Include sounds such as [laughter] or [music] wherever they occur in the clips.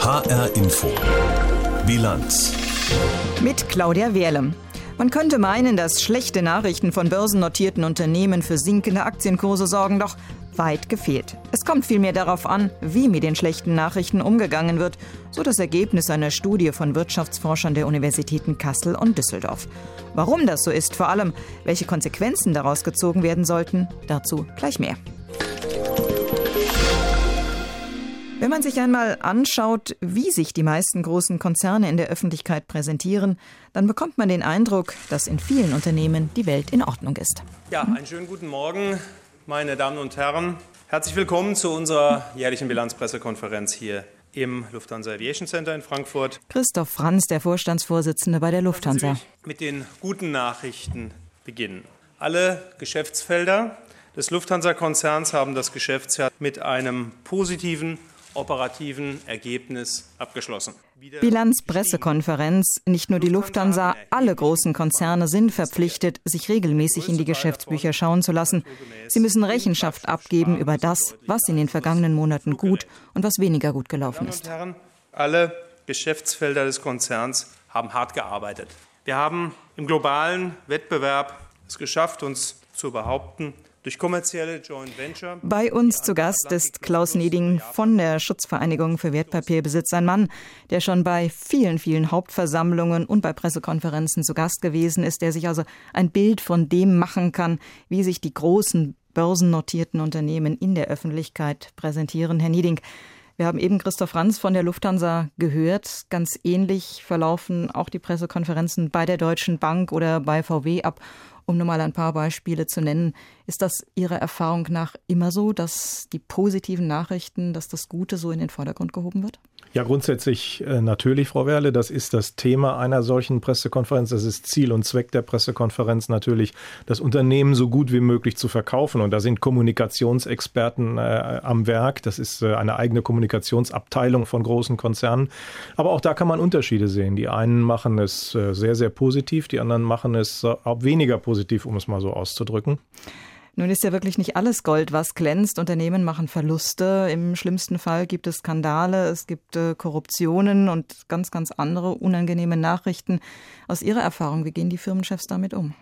HR Info. Bilanz. Mit Claudia Wehrle. Man könnte meinen, dass schlechte Nachrichten von börsennotierten Unternehmen für sinkende Aktienkurse sorgen, doch weit gefehlt. Es kommt vielmehr darauf an, wie mit den schlechten Nachrichten umgegangen wird, so das Ergebnis einer Studie von Wirtschaftsforschern der Universitäten Kassel und Düsseldorf. Warum das so ist, vor allem welche Konsequenzen daraus gezogen werden sollten, dazu gleich mehr. Wenn man sich einmal anschaut, wie sich die meisten großen Konzerne in der Öffentlichkeit präsentieren, dann bekommt man den Eindruck, dass in vielen Unternehmen die Welt in Ordnung ist. Ja, einen schönen guten Morgen, meine Damen und Herren. Herzlich willkommen zu unserer jährlichen Bilanzpressekonferenz hier im Lufthansa Aviation Center in Frankfurt. Christoph Franz, der Vorstandsvorsitzende bei der Lufthansa. Mit den guten Nachrichten beginnen. Alle Geschäftsfelder des Lufthansa-Konzerns haben das Geschäftsjahr mit einem positiven operativen Ergebnis abgeschlossen. Bilanzpressekonferenz. Nicht nur die Lufthansa, alle großen Konzerne sind verpflichtet, sich regelmäßig in die Geschäftsbücher schauen zu lassen. Sie müssen Rechenschaft abgeben über das, was in den vergangenen Monaten gut und was weniger gut gelaufen ist. Alle Geschäftsfelder des Konzerns haben hart gearbeitet. Wir haben im globalen Wettbewerb es geschafft, uns zu behaupten durch kommerzielle Joint Venture. Bei uns zu Gast ist Klaus Neding von der Schutzvereinigung für Wertpapierbesitz, ein Mann, der schon bei vielen, vielen Hauptversammlungen und bei Pressekonferenzen zu Gast gewesen ist, der sich also ein Bild von dem machen kann, wie sich die großen börsennotierten Unternehmen in der Öffentlichkeit präsentieren. Herr Nieding, wir haben eben Christoph Franz von der Lufthansa gehört. Ganz ähnlich verlaufen auch die Pressekonferenzen bei der Deutschen Bank oder bei VW ab um nur mal ein paar Beispiele zu nennen. Ist das Ihrer Erfahrung nach immer so, dass die positiven Nachrichten, dass das Gute so in den Vordergrund gehoben wird? Ja, grundsätzlich äh, natürlich, Frau Werle. Das ist das Thema einer solchen Pressekonferenz. Das ist Ziel und Zweck der Pressekonferenz natürlich, das Unternehmen so gut wie möglich zu verkaufen. Und da sind Kommunikationsexperten äh, am Werk. Das ist äh, eine eigene Kommunikationsabteilung von großen Konzernen. Aber auch da kann man Unterschiede sehen. Die einen machen es äh, sehr, sehr positiv, die anderen machen es äh, weniger positiv, um es mal so auszudrücken. Nun ist ja wirklich nicht alles Gold, was glänzt. Unternehmen machen Verluste. Im schlimmsten Fall gibt es Skandale, es gibt äh, Korruptionen und ganz, ganz andere unangenehme Nachrichten. Aus Ihrer Erfahrung, wie gehen die Firmenchefs damit um?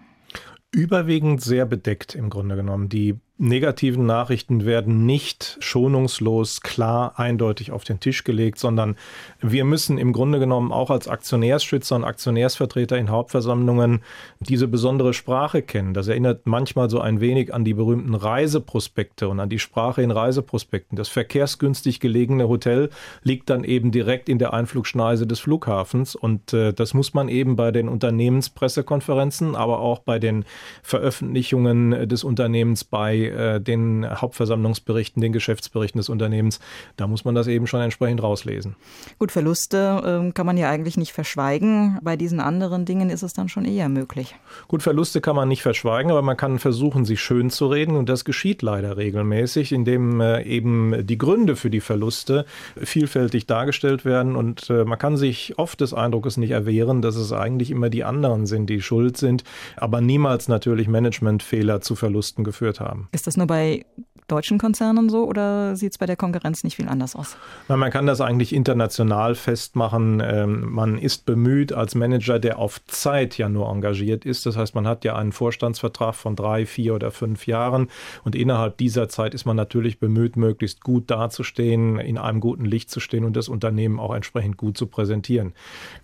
Überwiegend sehr bedeckt im Grunde genommen. Die negativen Nachrichten werden nicht schonungslos, klar, eindeutig auf den Tisch gelegt, sondern wir müssen im Grunde genommen auch als Aktionärsschützer und Aktionärsvertreter in Hauptversammlungen diese besondere Sprache kennen. Das erinnert manchmal so ein wenig an die berühmten Reiseprospekte und an die Sprache in Reiseprospekten. Das verkehrsgünstig gelegene Hotel liegt dann eben direkt in der Einflugschneise des Flughafens und äh, das muss man eben bei den Unternehmenspressekonferenzen, aber auch bei den Veröffentlichungen des Unternehmens bei äh, den Hauptversammlungsberichten, den Geschäftsberichten des Unternehmens, da muss man das eben schon entsprechend rauslesen. Gut, Verluste äh, kann man ja eigentlich nicht verschweigen. Bei diesen anderen Dingen ist es dann schon eher möglich. Gut, Verluste kann man nicht verschweigen, aber man kann versuchen, sie schön zu reden und das geschieht leider regelmäßig, indem äh, eben die Gründe für die Verluste vielfältig dargestellt werden und äh, man kann sich oft des Eindrucks nicht erwehren, dass es eigentlich immer die anderen sind, die schuld sind, aber niemals natürlich Managementfehler zu Verlusten geführt haben. Ist das nur bei deutschen Konzernen so oder sieht es bei der Konkurrenz nicht viel anders aus? Na, man kann das eigentlich international festmachen. Ähm, man ist bemüht als Manager, der auf Zeit ja nur engagiert ist. Das heißt, man hat ja einen Vorstandsvertrag von drei, vier oder fünf Jahren und innerhalb dieser Zeit ist man natürlich bemüht, möglichst gut dazustehen, in einem guten Licht zu stehen und das Unternehmen auch entsprechend gut zu präsentieren.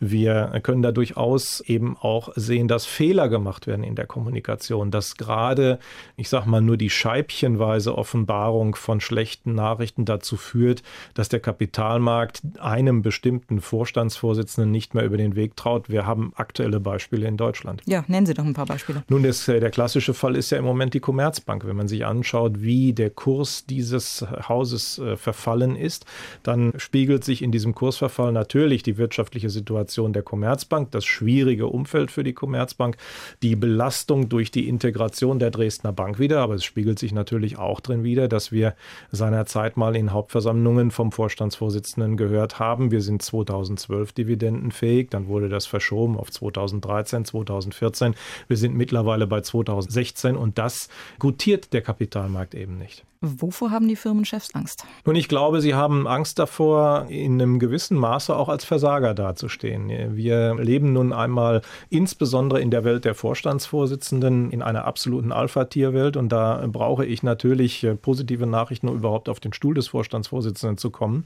Wir können da durchaus eben auch sehen, dass Fehler gemacht werden in der Kommunikation, dass gerade, ich sag mal, nur die scheibchenweise offen Offenbarung von schlechten Nachrichten dazu führt, dass der Kapitalmarkt einem bestimmten Vorstandsvorsitzenden nicht mehr über den Weg traut. Wir haben aktuelle Beispiele in Deutschland. Ja, nennen Sie doch ein paar Beispiele. Nun, das, äh, der klassische Fall ist ja im Moment die Commerzbank. Wenn man sich anschaut, wie der Kurs dieses Hauses äh, verfallen ist, dann spiegelt sich in diesem Kursverfall natürlich die wirtschaftliche Situation der Commerzbank, das schwierige Umfeld für die Commerzbank, die Belastung durch die Integration der Dresdner Bank wieder, aber es spiegelt sich natürlich auch drin wieder, dass wir seinerzeit mal in Hauptversammlungen vom Vorstandsvorsitzenden gehört haben, wir sind 2012 dividendenfähig, dann wurde das verschoben auf 2013, 2014. Wir sind mittlerweile bei 2016 und das gutiert der Kapitalmarkt eben nicht. Wovor haben die Firmenchefs Angst? Nun, ich glaube, sie haben Angst davor, in einem gewissen Maße auch als Versager dazustehen. Wir leben nun einmal insbesondere in der Welt der Vorstandsvorsitzenden in einer absoluten Alpha-Tierwelt und da brauche ich natürlich äh, positive Nachrichten, um überhaupt auf den Stuhl des Vorstandsvorsitzenden zu kommen.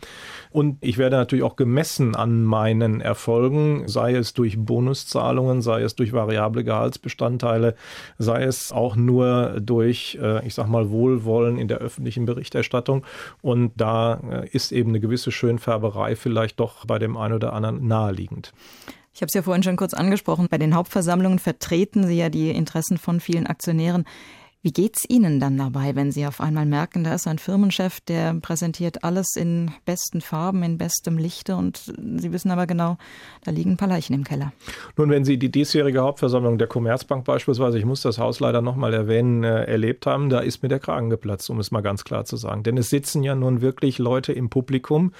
Und ich werde natürlich auch gemessen an meinen Erfolgen, sei es durch Bonuszahlungen, sei es durch variable Gehaltsbestandteile, sei es auch nur durch, äh, ich sag mal, Wohlwollen in der öffentlichen Berichterstattung. Und da äh, ist eben eine gewisse Schönfärberei vielleicht doch bei dem einen oder anderen naheliegend. Ich habe es ja vorhin schon kurz angesprochen. Bei den Hauptversammlungen vertreten Sie ja die Interessen von vielen Aktionären. Wie geht's Ihnen dann dabei, wenn Sie auf einmal merken, da ist ein Firmenchef, der präsentiert alles in besten Farben, in bestem Lichte und Sie wissen aber genau, da liegen ein paar Leichen im Keller? Nun, wenn Sie die diesjährige Hauptversammlung der Commerzbank beispielsweise, ich muss das Haus leider nochmal erwähnen, äh, erlebt haben, da ist mir der Kragen geplatzt, um es mal ganz klar zu sagen. Denn es sitzen ja nun wirklich Leute im Publikum,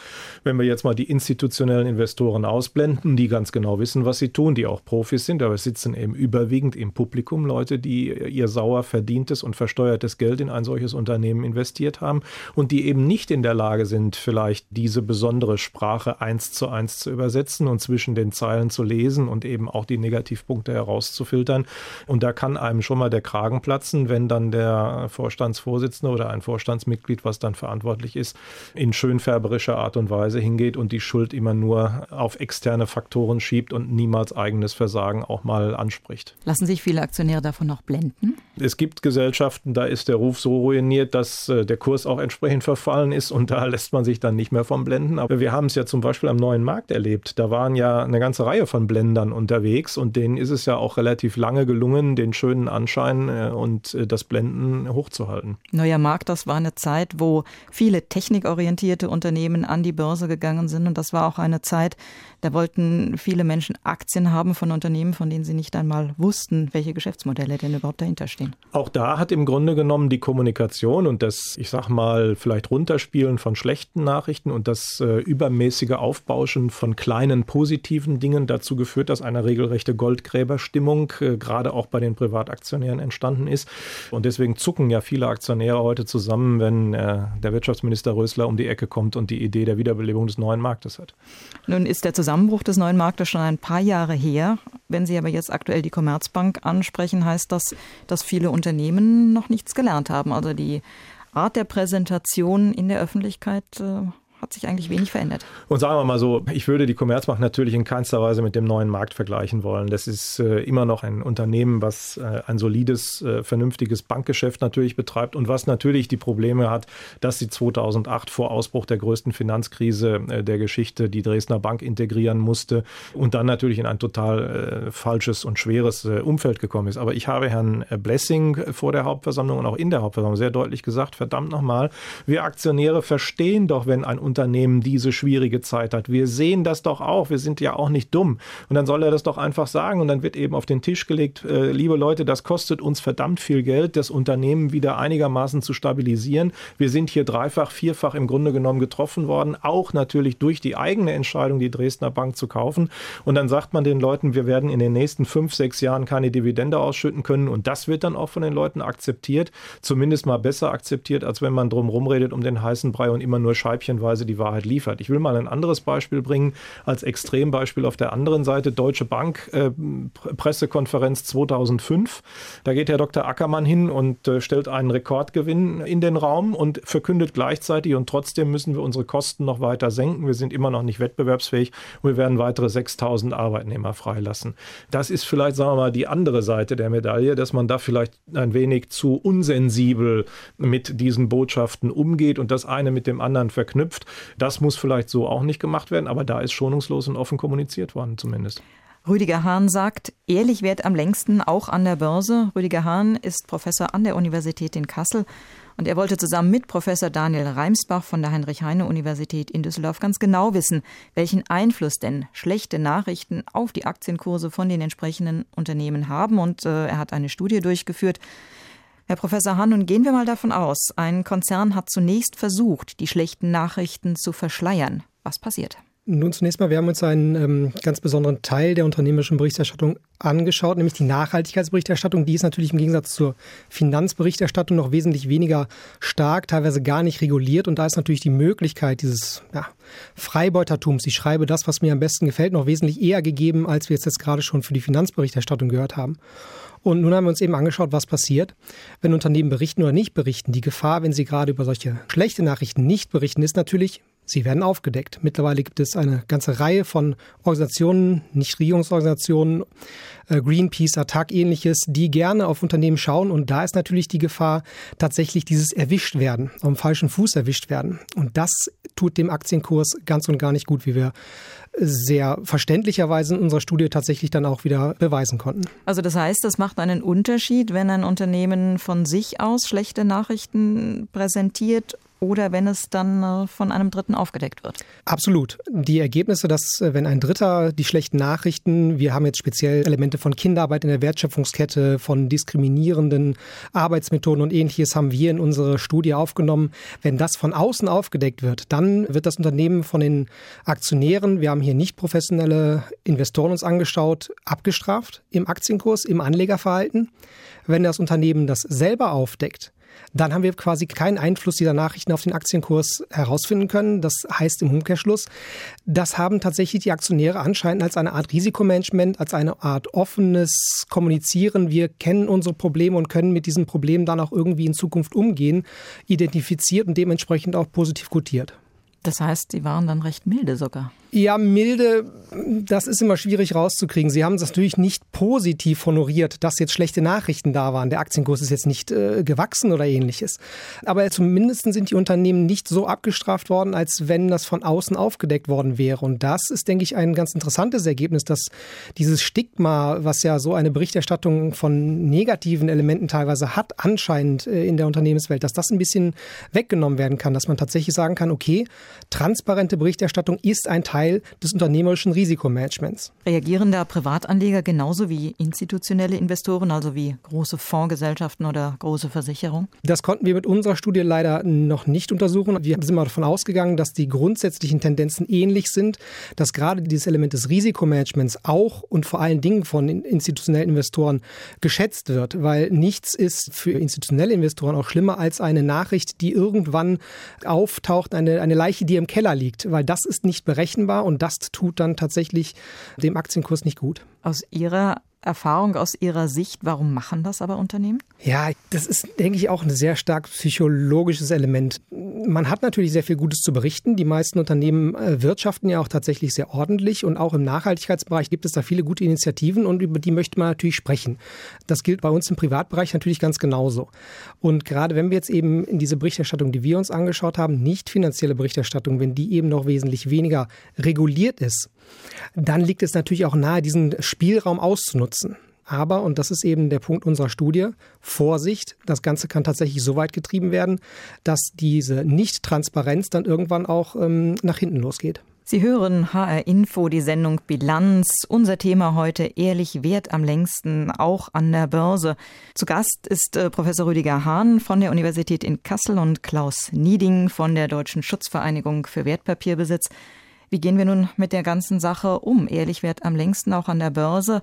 wenn wir jetzt mal die institutionellen Investoren ausblenden, die ganz genau wissen, was sie tun, die auch Profis sind, aber es sitzen eben überwiegend im Publikum Leute, die ihr sauer verdient verdientes und versteuertes Geld in ein solches Unternehmen investiert haben und die eben nicht in der Lage sind, vielleicht diese besondere Sprache eins zu eins zu übersetzen und zwischen den Zeilen zu lesen und eben auch die Negativpunkte herauszufiltern. Und da kann einem schon mal der Kragen platzen, wenn dann der Vorstandsvorsitzende oder ein Vorstandsmitglied, was dann verantwortlich ist, in schönfärberischer Art und Weise hingeht und die Schuld immer nur auf externe Faktoren schiebt und niemals eigenes Versagen auch mal anspricht. Lassen sich viele Aktionäre davon noch blenden? Es gibt Gesellschaften, Gesellschaften, da ist der Ruf so ruiniert, dass äh, der Kurs auch entsprechend verfallen ist und da [laughs] lässt man sich dann nicht mehr vom blenden. Aber wir haben es ja zum Beispiel am neuen Markt erlebt. Da waren ja eine ganze Reihe von Blendern unterwegs und denen ist es ja auch relativ lange gelungen, den schönen Anschein äh, und äh, das Blenden hochzuhalten. Neuer Markt, das war eine Zeit, wo viele technikorientierte Unternehmen an die Börse gegangen sind und das war auch eine Zeit, da wollten viele Menschen Aktien haben von Unternehmen, von denen sie nicht einmal wussten, welche Geschäftsmodelle denn überhaupt dahinter stehen. Auch da hat im Grunde genommen die Kommunikation und das, ich sag mal, vielleicht runterspielen von schlechten Nachrichten und das äh, übermäßige Aufbauschen von kleinen positiven Dingen dazu geführt, dass eine regelrechte Goldgräberstimmung äh, gerade auch bei den Privataktionären entstanden ist. Und deswegen zucken ja viele Aktionäre heute zusammen, wenn äh, der Wirtschaftsminister Rösler um die Ecke kommt und die Idee der Wiederbelebung des neuen Marktes hat. Nun ist der Zusammenbruch des neuen Marktes schon ein paar Jahre her. Wenn Sie aber jetzt aktuell die Commerzbank ansprechen, heißt das, dass viele Unternehmen noch nichts gelernt haben. Also die Art der Präsentation in der Öffentlichkeit äh, hat sich eigentlich wenig verändert. Und sagen wir mal so, ich würde die Commerzbank natürlich in keinster Weise mit dem neuen Markt vergleichen wollen. Das ist äh, immer noch ein Unternehmen, was äh, ein solides, äh, vernünftiges Bankgeschäft natürlich betreibt und was natürlich die Probleme hat, dass sie 2008 vor Ausbruch der größten Finanzkrise äh, der Geschichte die Dresdner Bank integrieren musste und dann natürlich in ein total äh, falsches und schweres äh, Umfeld gekommen ist. Aber ich habe Herrn Blessing vor der Hauptversammlung und auch in der Hauptversammlung sehr deutlich gesagt, verdammt nochmal, wir Aktionäre verstehen doch, wenn ein Unternehmen diese schwierige Zeit hat. Wir sehen das doch auch. Wir sind ja auch nicht dumm. Und dann soll er das doch einfach sagen. Und dann wird eben auf den Tisch gelegt, äh, liebe Leute, das kostet uns verdammt viel Geld, das Unternehmen wieder einigermaßen zu stabilisieren. Wir sind hier dreifach, vierfach im Grunde genommen getroffen worden. Auch natürlich durch die eigene Entscheidung, die Dresdner Bank zu kaufen. Und dann sagt man den Leuten, wir werden in den nächsten fünf, sechs Jahren keine Dividende ausschütten können. Und das wird dann auch von den Leuten akzeptiert. Zumindest mal besser akzeptiert, als wenn man drum rumredet um den heißen Brei und immer nur scheibchenweise Weise die Wahrheit liefert. Ich will mal ein anderes Beispiel bringen als Extrembeispiel auf der anderen Seite. Deutsche Bank äh, Pressekonferenz 2005. Da geht Herr Dr. Ackermann hin und äh, stellt einen Rekordgewinn in den Raum und verkündet gleichzeitig und trotzdem müssen wir unsere Kosten noch weiter senken. Wir sind immer noch nicht wettbewerbsfähig und wir werden weitere 6000 Arbeitnehmer freilassen. Das ist vielleicht, sagen wir mal, die andere Seite der Medaille, dass man da vielleicht ein wenig zu unsensibel mit diesen Botschaften umgeht und das eine mit dem anderen verknüpft. Das muss vielleicht so auch nicht gemacht werden, aber da ist schonungslos und offen kommuniziert worden zumindest. Rüdiger Hahn sagt, ehrlich währt am längsten auch an der Börse. Rüdiger Hahn ist Professor an der Universität in Kassel und er wollte zusammen mit Professor Daniel Reimsbach von der Heinrich-Heine-Universität in Düsseldorf ganz genau wissen, welchen Einfluss denn schlechte Nachrichten auf die Aktienkurse von den entsprechenden Unternehmen haben. Und äh, er hat eine Studie durchgeführt. Herr Professor Hahn, nun gehen wir mal davon aus, ein Konzern hat zunächst versucht, die schlechten Nachrichten zu verschleiern. Was passiert? Nun zunächst mal, wir haben uns einen ähm, ganz besonderen Teil der unternehmerischen Berichterstattung angeschaut, nämlich die Nachhaltigkeitsberichterstattung. Die ist natürlich im Gegensatz zur Finanzberichterstattung noch wesentlich weniger stark, teilweise gar nicht reguliert. Und da ist natürlich die Möglichkeit dieses ja, Freibeutertums, ich schreibe das, was mir am besten gefällt, noch wesentlich eher gegeben, als wir es jetzt gerade schon für die Finanzberichterstattung gehört haben. Und nun haben wir uns eben angeschaut, was passiert, wenn Unternehmen berichten oder nicht berichten. Die Gefahr, wenn sie gerade über solche schlechte Nachrichten nicht berichten, ist natürlich, Sie werden aufgedeckt. Mittlerweile gibt es eine ganze Reihe von Organisationen, Nichtregierungsorganisationen, äh, Greenpeace, Attac ähnliches, die gerne auf Unternehmen schauen. Und da ist natürlich die Gefahr tatsächlich dieses erwischt werden, dem falschen Fuß erwischt werden. Und das tut dem Aktienkurs ganz und gar nicht gut, wie wir sehr verständlicherweise in unserer Studie tatsächlich dann auch wieder beweisen konnten. Also das heißt, das macht einen Unterschied, wenn ein Unternehmen von sich aus schlechte Nachrichten präsentiert oder wenn es dann äh, von einem Dritten aufgedeckt wird. Absolut. Die Ergebnisse, dass äh, wenn ein Dritter die schlechten Nachrichten, wir haben jetzt speziell Elemente von Kinderarbeit in der Wertschöpfungskette, von diskriminierenden Arbeitsmethoden und ähnliches haben wir in unsere Studie aufgenommen. Wenn das von außen aufgedeckt wird, dann wird das Unternehmen von den Aktionären, wir haben hier nicht professionelle Investoren uns angeschaut, abgestraft im Aktienkurs, im Anlegerverhalten. Wenn das Unternehmen das selber aufdeckt, dann haben wir quasi keinen Einfluss dieser Nachrichten auf den Aktienkurs herausfinden können. Das heißt im Umkehrschluss, das haben tatsächlich die Aktionäre anscheinend als eine Art Risikomanagement, als eine Art offenes Kommunizieren. Wir kennen unsere Probleme und können mit diesen Problemen dann auch irgendwie in Zukunft umgehen, identifiziert und dementsprechend auch positiv gutiert. Das heißt, sie waren dann recht milde sogar. Ja, milde, das ist immer schwierig rauszukriegen. Sie haben es natürlich nicht positiv honoriert, dass jetzt schlechte Nachrichten da waren. Der Aktienkurs ist jetzt nicht äh, gewachsen oder ähnliches. Aber zumindest sind die Unternehmen nicht so abgestraft worden, als wenn das von außen aufgedeckt worden wäre. Und das ist, denke ich, ein ganz interessantes Ergebnis, dass dieses Stigma, was ja so eine Berichterstattung von negativen Elementen teilweise hat, anscheinend äh, in der Unternehmenswelt, dass das ein bisschen weggenommen werden kann, dass man tatsächlich sagen kann, okay, transparente Berichterstattung ist ein Teil des unternehmerischen Risikomanagements. Reagieren da Privatanleger genauso wie institutionelle Investoren, also wie große Fondsgesellschaften oder große Versicherungen? Das konnten wir mit unserer Studie leider noch nicht untersuchen. Wir sind mal davon ausgegangen, dass die grundsätzlichen Tendenzen ähnlich sind, dass gerade dieses Element des Risikomanagements auch und vor allen Dingen von institutionellen Investoren geschätzt wird, weil nichts ist für institutionelle Investoren auch schlimmer als eine Nachricht, die irgendwann auftaucht, eine, eine Leiche, die im Keller liegt, weil das ist nicht berechenbar und das tut dann tatsächlich dem Aktienkurs nicht gut. Aus Ihrer Erfahrung aus Ihrer Sicht, warum machen das aber Unternehmen? Ja, das ist, denke ich, auch ein sehr stark psychologisches Element. Man hat natürlich sehr viel Gutes zu berichten. Die meisten Unternehmen äh, wirtschaften ja auch tatsächlich sehr ordentlich und auch im Nachhaltigkeitsbereich gibt es da viele gute Initiativen und über die möchte man natürlich sprechen. Das gilt bei uns im Privatbereich natürlich ganz genauso. Und gerade wenn wir jetzt eben in diese Berichterstattung, die wir uns angeschaut haben, nicht finanzielle Berichterstattung, wenn die eben noch wesentlich weniger reguliert ist, dann liegt es natürlich auch nahe, diesen Spielraum auszunutzen. Aber, und das ist eben der Punkt unserer Studie, Vorsicht, das Ganze kann tatsächlich so weit getrieben werden, dass diese Nicht-Transparenz dann irgendwann auch ähm, nach hinten losgeht. Sie hören HR Info, die Sendung Bilanz. Unser Thema heute ehrlich wert am längsten, auch an der Börse. Zu Gast ist äh, Professor Rüdiger Hahn von der Universität in Kassel und Klaus Nieding von der Deutschen Schutzvereinigung für Wertpapierbesitz. Wie gehen wir nun mit der ganzen Sache um? Ehrlich wird am längsten auch an der Börse.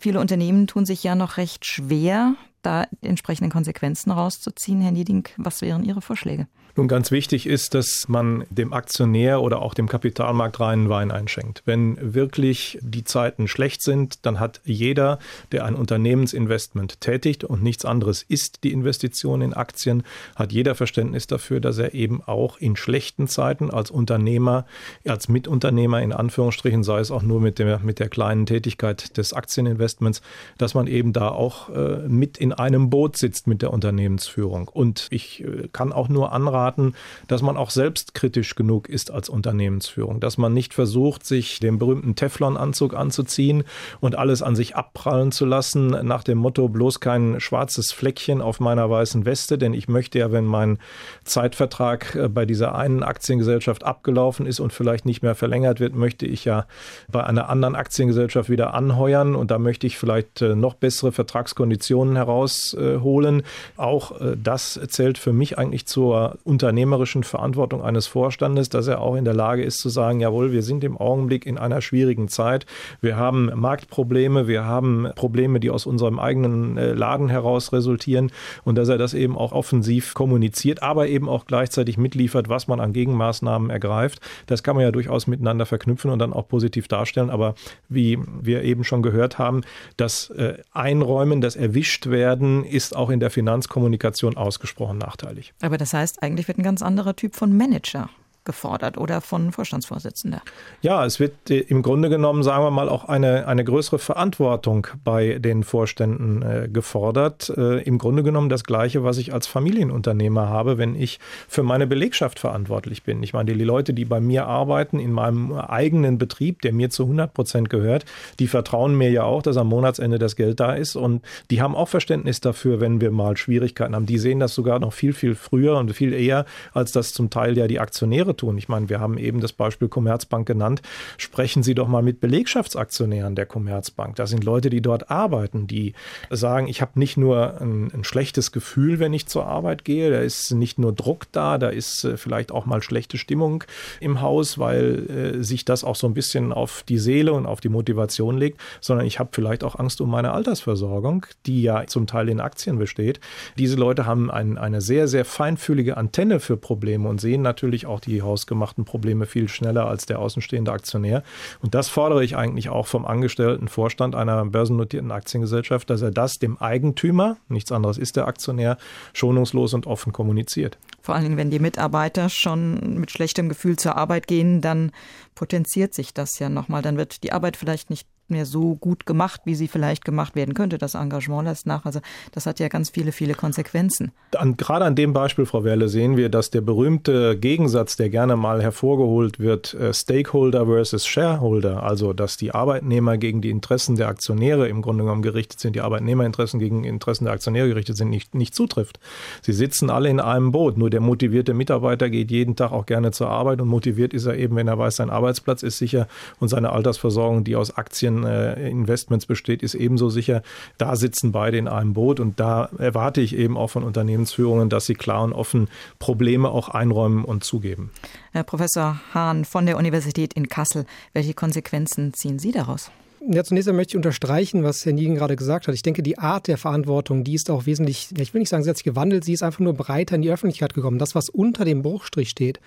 Viele Unternehmen tun sich ja noch recht schwer, da entsprechende Konsequenzen rauszuziehen. Herr Nieding, was wären Ihre Vorschläge? Nun, ganz wichtig ist, dass man dem Aktionär oder auch dem Kapitalmarkt reinen Wein einschenkt. Wenn wirklich die Zeiten schlecht sind, dann hat jeder, der ein Unternehmensinvestment tätigt und nichts anderes ist die Investition in Aktien, hat jeder Verständnis dafür, dass er eben auch in schlechten Zeiten als Unternehmer, als Mitunternehmer in Anführungsstrichen, sei es auch nur mit der, mit der kleinen Tätigkeit des Aktieninvestments, dass man eben da auch äh, mit in einem Boot sitzt mit der Unternehmensführung. Und ich äh, kann auch nur anraten, raten, dass man auch selbstkritisch genug ist als Unternehmensführung, dass man nicht versucht, sich den berühmten Teflon-Anzug anzuziehen und alles an sich abprallen zu lassen, nach dem Motto bloß kein schwarzes Fleckchen auf meiner weißen Weste, denn ich möchte ja, wenn mein Zeitvertrag äh, bei dieser einen Aktiengesellschaft abgelaufen ist und vielleicht nicht mehr verlängert wird, möchte ich ja bei einer anderen Aktiengesellschaft wieder anheuern und da möchte ich vielleicht äh, noch bessere Vertragskonditionen herausholen. Auch äh, das zählt für mich eigentlich zur unternehmerischen Verantwortung eines Vorstandes, dass er auch in der Lage ist zu sagen, jawohl, wir sind im Augenblick in einer schwierigen Zeit. Wir haben Marktprobleme, wir haben Probleme, die aus unserem eigenen äh, Laden heraus resultieren und dass er das eben auch offensiv kommuniziert, aber eben auch gleichzeitig mitliefert, was man an Gegenmaßnahmen ergreift. Das kann man ja durchaus miteinander verknüpfen und dann auch positiv darstellen. Aber wie wir eben schon gehört haben, das äh, Einräumen, das Erwischtwerden ist auch in der Finanzkommunikation ausgesprochen nachteilig. Aber das heißt, eigentlich wird ein ganz anderer Typ von Manager gefordert oder von Vorstandsvorsitzender? Ja, es wird äh, im Grunde genommen, sagen wir mal, auch eine, eine größere Verantwortung bei den Vorständen äh, gefordert. Äh, Im Grunde genommen das Gleiche, was ich als Familienunternehmer habe, wenn ich für meine Belegschaft verantwortlich bin. Ich meine, die Leute, die bei mir arbeiten, in meinem eigenen Betrieb, der mir zu 100 Prozent gehört, die vertrauen mir ja auch, dass am Monatsende das Geld da ist und die haben auch Verständnis dafür, wenn wir mal Schwierigkeiten haben. Die sehen das sogar noch viel, viel früher und viel eher, als das zum Teil ja die Aktionäre tun. Ich meine, wir haben eben das Beispiel Commerzbank genannt. Sprechen Sie doch mal mit Belegschaftsaktionären der Commerzbank. Das sind Leute, die dort arbeiten, die sagen, ich habe nicht nur ein, ein, schlechtes Gefühl, wenn ich zur Arbeit gehe, da ist nicht nur Druck da, da ist äh, vielleicht auch mal schlechte Stimmung im Haus, weil äh, sich das auch so ein bisschen auf die Seele und auf die Motivation legt, sondern ich habe vielleicht auch Angst um meine Altersversorgung, die ja zum Teil in Aktien besteht. Diese Leute haben ein, eine sehr, sehr feinfühlige Antenne für Probleme und sehen natürlich auch die hausgemachten Probleme viel schneller als der außenstehende Aktionär. Und das fordere ich eigentlich auch vom angestellten Vorstand einer börsennotierten Aktiengesellschaft, dass er das dem Eigentümer, nichts anderes ist der Aktionär, schonungslos und offen kommuniziert. Vor allen Dingen, wenn die Mitarbeiter schon mit schlechtem Gefühl zur Arbeit gehen, dann potenziert sich das ja nochmal. Dann wird die Arbeit vielleicht nicht mehr so gut gemacht, wie sie vielleicht gemacht werden könnte. Das Engagement lässt nach. Also das hat ja ganz viele, viele Konsequenzen. An, gerade an dem Beispiel, Frau Werle, sehen wir, dass der berühmte Gegensatz, der gerne mal hervorgeholt wird, äh, Stakeholder versus Shareholder, also dass die Arbeitnehmer gegen die Interessen der Aktionäre im Grunde genommen gerichtet sind, die Arbeitnehmerinteressen gegen Interessen der Aktionäre gerichtet sind, nicht, nicht zutrifft. Sie sitzen alle in einem Boot. Nur der motivierte Mitarbeiter geht jeden Tag auch gerne zur Arbeit und motiviert ist er eben, wenn er weiß, sein Arbeitsplatz ist sicher und seine Altersversorgung, die aus Aktien äh, Investments besteht, ist ebenso sicher. Da sitzen beide in einem Boot und da erwarte ich eben auch von Unternehmensführungen, dass sie klar und offen Probleme auch einräumen und zugeben. Herr Professor Hahn von der Universität in Kassel, welche Konsequenzen ziehen Sie daraus? Ja, zunächst einmal möchte ich unterstreichen, was Herr Niegen gerade gesagt hat. Ich denke, die Art der Verantwortung, die ist auch wesentlich, ich will nicht sagen, sie hat sich gewandelt, sie ist einfach nur breiter in die Öffentlichkeit gekommen. Das, was unter dem Bruchstrich steht,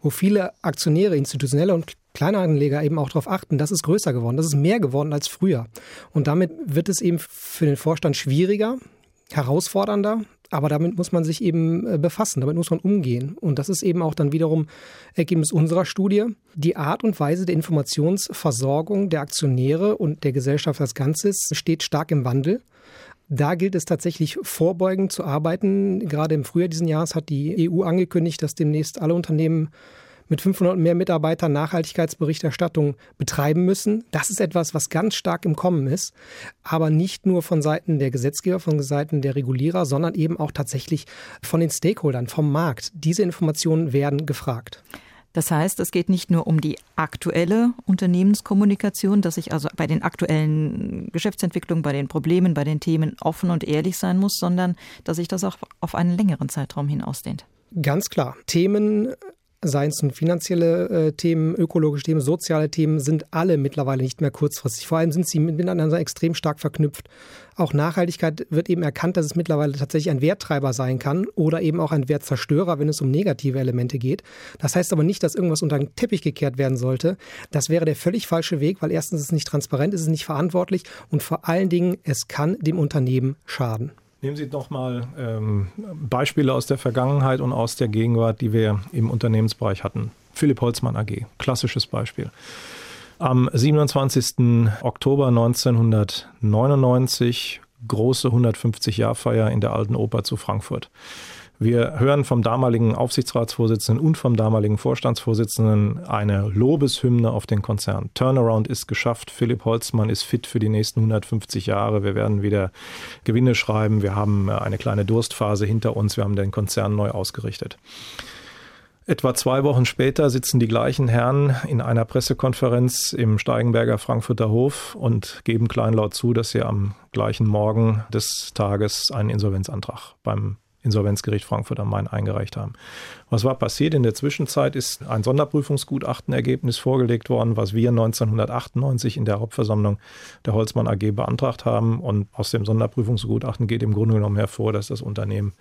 wo viele Aktionäre, institutionelle und Kleinanleger eben auch darauf achten, das ist größer geworden, das ist mehr geworden als früher. Und damit wird es eben für den Vorstand schwieriger, herausfordernder, aber damit muss man sich eben äh, befassen, damit muss man umgehen. Und das ist eben auch dann wiederum Ergebnis unserer Studie. Die Art und Weise der Informationsversorgung der Aktionäre und der Gesellschaft als Ganzes steht stark im Wandel. Da gilt es tatsächlich vorbeugend zu arbeiten. Gerade im Frühjahr diesen Jahres hat die EU angekündigt, dass demnächst alle Unternehmen mit 500 mehr Mitarbeitern Nachhaltigkeitsberichterstattung betreiben müssen. Das ist etwas, was ganz stark im Kommen ist, aber nicht nur von Seiten der Gesetzgeber, von Seiten der Regulierer, sondern eben auch tatsächlich von den Stakeholdern, vom Markt. Diese Informationen werden gefragt. Das heißt, es geht nicht nur um die aktuelle Unternehmenskommunikation, dass ich also bei den aktuellen Geschäftsentwicklungen, bei den Problemen, bei den Themen offen und ehrlich sein muss, sondern dass sich das auch auf einen längeren Zeitraum hinausdehnt. Ganz klar. Themen seien es nun finanzielle äh, Themen, ökologische Themen, soziale Themen, sind alle mittlerweile nicht mehr kurzfristig. Vor allem sind sie miteinander extrem stark verknüpft. Auch Nachhaltigkeit wird eben erkannt, dass es mittlerweile tatsächlich ein Werttreiber sein kann oder eben auch ein Wertzerstörer, wenn es um negative Elemente geht. Das heißt aber nicht, dass irgendwas unter den Teppich gekehrt werden sollte. Das wäre der völlig falsche Weg, weil erstens ist es nicht transparent, ist es nicht verantwortlich und vor allen Dingen, es kann dem Unternehmen schaden. Nehmen Sie doch mal ähm, Beispiele aus der Vergangenheit und aus der Gegenwart, die wir im Unternehmensbereich hatten. Philipp Holzmann AG, klassisches Beispiel. Am 27. Oktober 1999 große 150-Jahr-Feier in der Alten Oper zu Frankfurt. Wir hören vom damaligen Aufsichtsratsvorsitzenden und vom damaligen Vorstandsvorsitzenden eine Lobeshymne auf den Konzern. Turnaround ist geschafft. Philipp Holzmann ist fit für die nächsten 150 Jahre. Wir werden wieder Gewinne schreiben. Wir haben eine kleine Durstphase hinter uns. Wir haben den Konzern neu ausgerichtet. Etwa zwei Wochen später sitzen die gleichen Herren in einer Pressekonferenz im Steigenberger Frankfurter Hof und geben kleinlaut zu, dass sie am gleichen Morgen des Tages einen Insolvenzantrag beim Insolvenzgericht Frankfurt am Main eingereicht haben. Was war passiert? In der Zwischenzeit ist ein Sonderprüfungsgutachtenergebnis vorgelegt worden, was wir 1998 in der Hauptversammlung der Holzmann AG beantragt haben. Und aus dem Sonderprüfungsgutachten geht im Grunde genommen hervor, dass das Unternehmen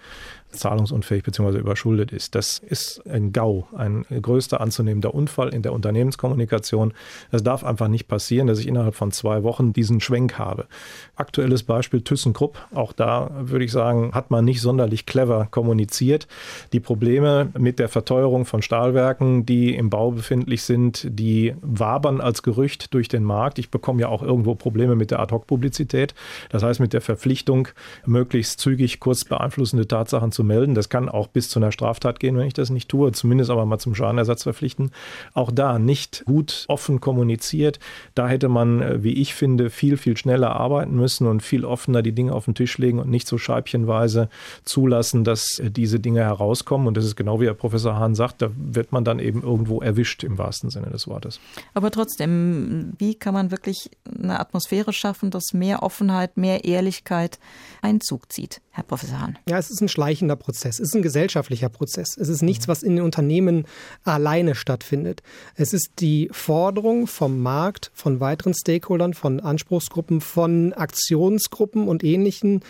zahlungsunfähig bzw. überschuldet ist. Das ist ein GAU, ein größter anzunehmender Unfall in der Unternehmenskommunikation. Das darf einfach nicht passieren, dass ich innerhalb von zwei Wochen diesen Schwenk habe. Aktuelles Beispiel ThyssenKrupp. Auch da würde ich sagen, hat man nicht sonderlich clever kommuniziert. Die Probleme mit der Verteuerung von Stahlwerken, die im Bau befindlich sind, die wabern als Gerücht durch den Markt. Ich bekomme ja auch irgendwo Probleme mit der Ad-Hoc-Publizität. Das heißt, mit der Verpflichtung, möglichst zügig kurz beeinflussende Tatsachen zu melden. Das kann auch bis zu einer Straftat gehen, wenn ich das nicht tue, zumindest aber mal zum Schadenersatz verpflichten. Auch da nicht gut offen kommuniziert. Da hätte man, äh, wie ich finde, viel, viel schneller arbeiten müssen und viel offener die Dinge auf den Tisch legen und nicht so scheibchenweise zulassen, dass äh, diese Dinge herauskommen. Und das ist genau wie Herr Professor Hahn sagt, da wird man dann eben irgendwo erwischt im wahrsten Sinne des Wortes. Aber trotzdem, wie kann man wirklich eine Atmosphäre schaffen, dass mehr Offenheit, mehr Ehrlichkeit Einzug zieht, Herr Professor Hahn? Ja, es ist ein schleichender Prozess. Es ist ein gesellschaftlicher Prozess. Es ist nichts, was in den Unternehmen alleine stattfindet. Es ist die Forderung vom Markt, von weiteren Stakeholdern, von Anspruchsgruppen, von Aktionsgruppen und Ähnlichen,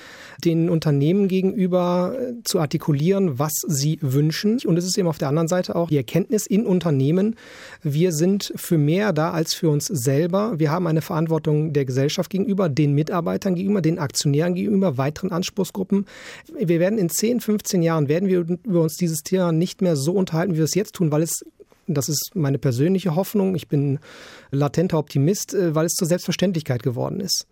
den Unternehmen gegenüber äh, zu artikulieren, was sie wünschen. Und es ist eben auf der anderen Seite auch die Erkenntnis in Unternehmen, wir sind für mehr da als für uns selber. Wir haben eine Verantwortung der Gesellschaft gegenüber, den Mitarbeitern gegenüber, den Aktionären gegenüber, weiteren Anspruchsgruppen. Wir werden in 10, 15 Jahren werden wir über uns dieses Thema nicht mehr so unterhalten, wie wir es jetzt tun, weil es das ist meine persönliche Hoffnung. Ich bin latenter Optimist, äh, weil es zur Selbstverständlichkeit geworden ist.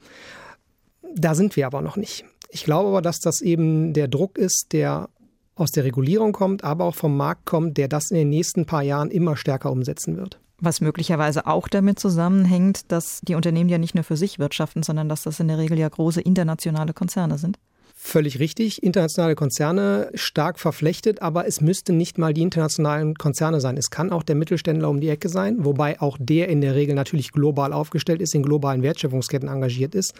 Da sind wir aber noch nicht. Ich glaube aber, dass das eben der Druck ist, der aus der Regulierung kommt, aber auch vom Markt kommt, der das in den nächsten paar Jahren immer stärker umsetzen wird. Was möglicherweise auch damit zusammenhängt, dass die Unternehmen ja nicht nur für sich wirtschaften, sondern dass das in der Regel ja große internationale Konzerne sind. Völlig richtig. Internationale Konzerne stark verflechtet, aber es müssten nicht mal die internationalen Konzerne sein. Es kann auch der Mittelständler um die Ecke sein, wobei auch der in der Regel natürlich global aufgestellt ist, in globalen Wertschöpfungsketten engagiert ist.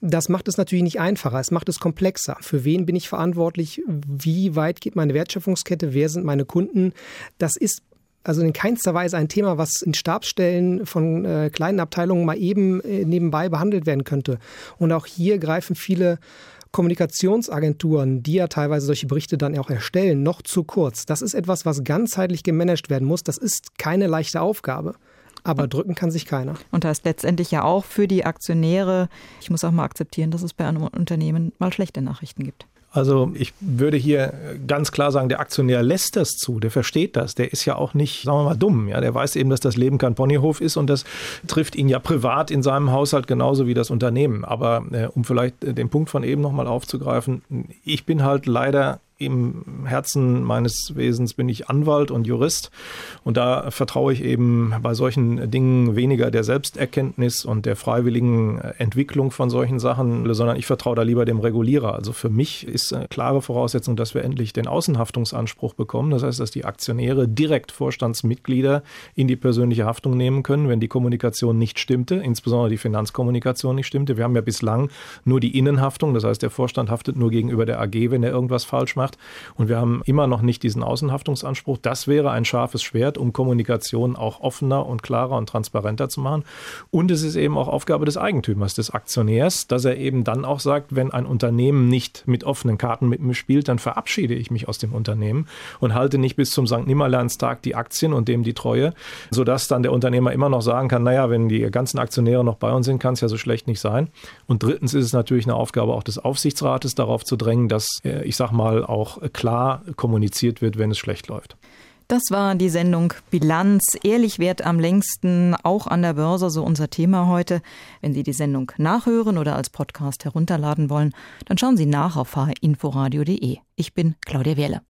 Das macht es natürlich nicht einfacher, es macht es komplexer. Für wen bin ich verantwortlich? Wie weit geht meine Wertschöpfungskette? Wer sind meine Kunden? Das ist also in keinster Weise ein Thema, was in Stabsstellen von äh, kleinen Abteilungen mal eben äh, nebenbei behandelt werden könnte. Und auch hier greifen viele Kommunikationsagenturen, die ja teilweise solche Berichte dann auch erstellen, noch zu kurz. Das ist etwas, was ganzheitlich gemanagt werden muss. Das ist keine leichte Aufgabe. Aber drücken kann sich keiner. Und das ist letztendlich ja auch für die Aktionäre. Ich muss auch mal akzeptieren, dass es bei einem Unternehmen mal schlechte Nachrichten gibt. Also ich würde hier ganz klar sagen, der Aktionär lässt das zu, der versteht das, der ist ja auch nicht, sagen wir mal, dumm. Ja, der weiß eben, dass das Leben kein Ponyhof ist und das trifft ihn ja privat in seinem Haushalt genauso wie das Unternehmen. Aber äh, um vielleicht den Punkt von eben nochmal aufzugreifen, ich bin halt leider im Herzen meines Wesens bin ich Anwalt und Jurist und da vertraue ich eben bei solchen Dingen weniger der Selbsterkenntnis und der freiwilligen Entwicklung von solchen Sachen, sondern ich vertraue da lieber dem Regulierer. Also für mich ist eine klare Voraussetzung, dass wir endlich den Außenhaftungsanspruch bekommen. Das heißt, dass die Aktionäre direkt Vorstandsmitglieder in die persönliche Haftung nehmen können, wenn die Kommunikation nicht stimmte, insbesondere die Finanzkommunikation nicht stimmte. Wir haben ja bislang nur die Innenhaftung, das heißt, der Vorstand haftet nur gegenüber der AG, wenn er irgendwas falsch macht gemacht. Und wir haben immer noch nicht diesen Außenhaftungsanspruch. Das wäre ein scharfes Schwert, um Kommunikation auch offener und klarer und transparenter zu machen. Und es ist eben auch Aufgabe des Eigentümers, des Aktionärs, dass er eben dann auch sagt, wenn ein Unternehmen nicht mit offenen Karten mit mir spielt, dann verabschiede ich mich aus dem Unternehmen und halte nicht bis zum St. Nimmerleinstag die Aktien und dem die Treue, sodass dann der Unternehmer immer noch sagen kann, naja, wenn die ganzen Aktionäre noch bei uns sind, kann es ja so schlecht nicht sein. Und drittens ist es natürlich eine Aufgabe auch des Aufsichtsrates, darauf zu drängen, dass, ich sag mal, auch auch klar kommuniziert wird, wenn es schlecht läuft. Das war die Sendung Bilanz. Ehrlich wert am längsten, auch an der Börse, so unser Thema heute. Wenn Sie die Sendung nachhören oder als Podcast herunterladen wollen, dann schauen Sie nach auf hinforadio.de. Ich bin Claudia Wehrle.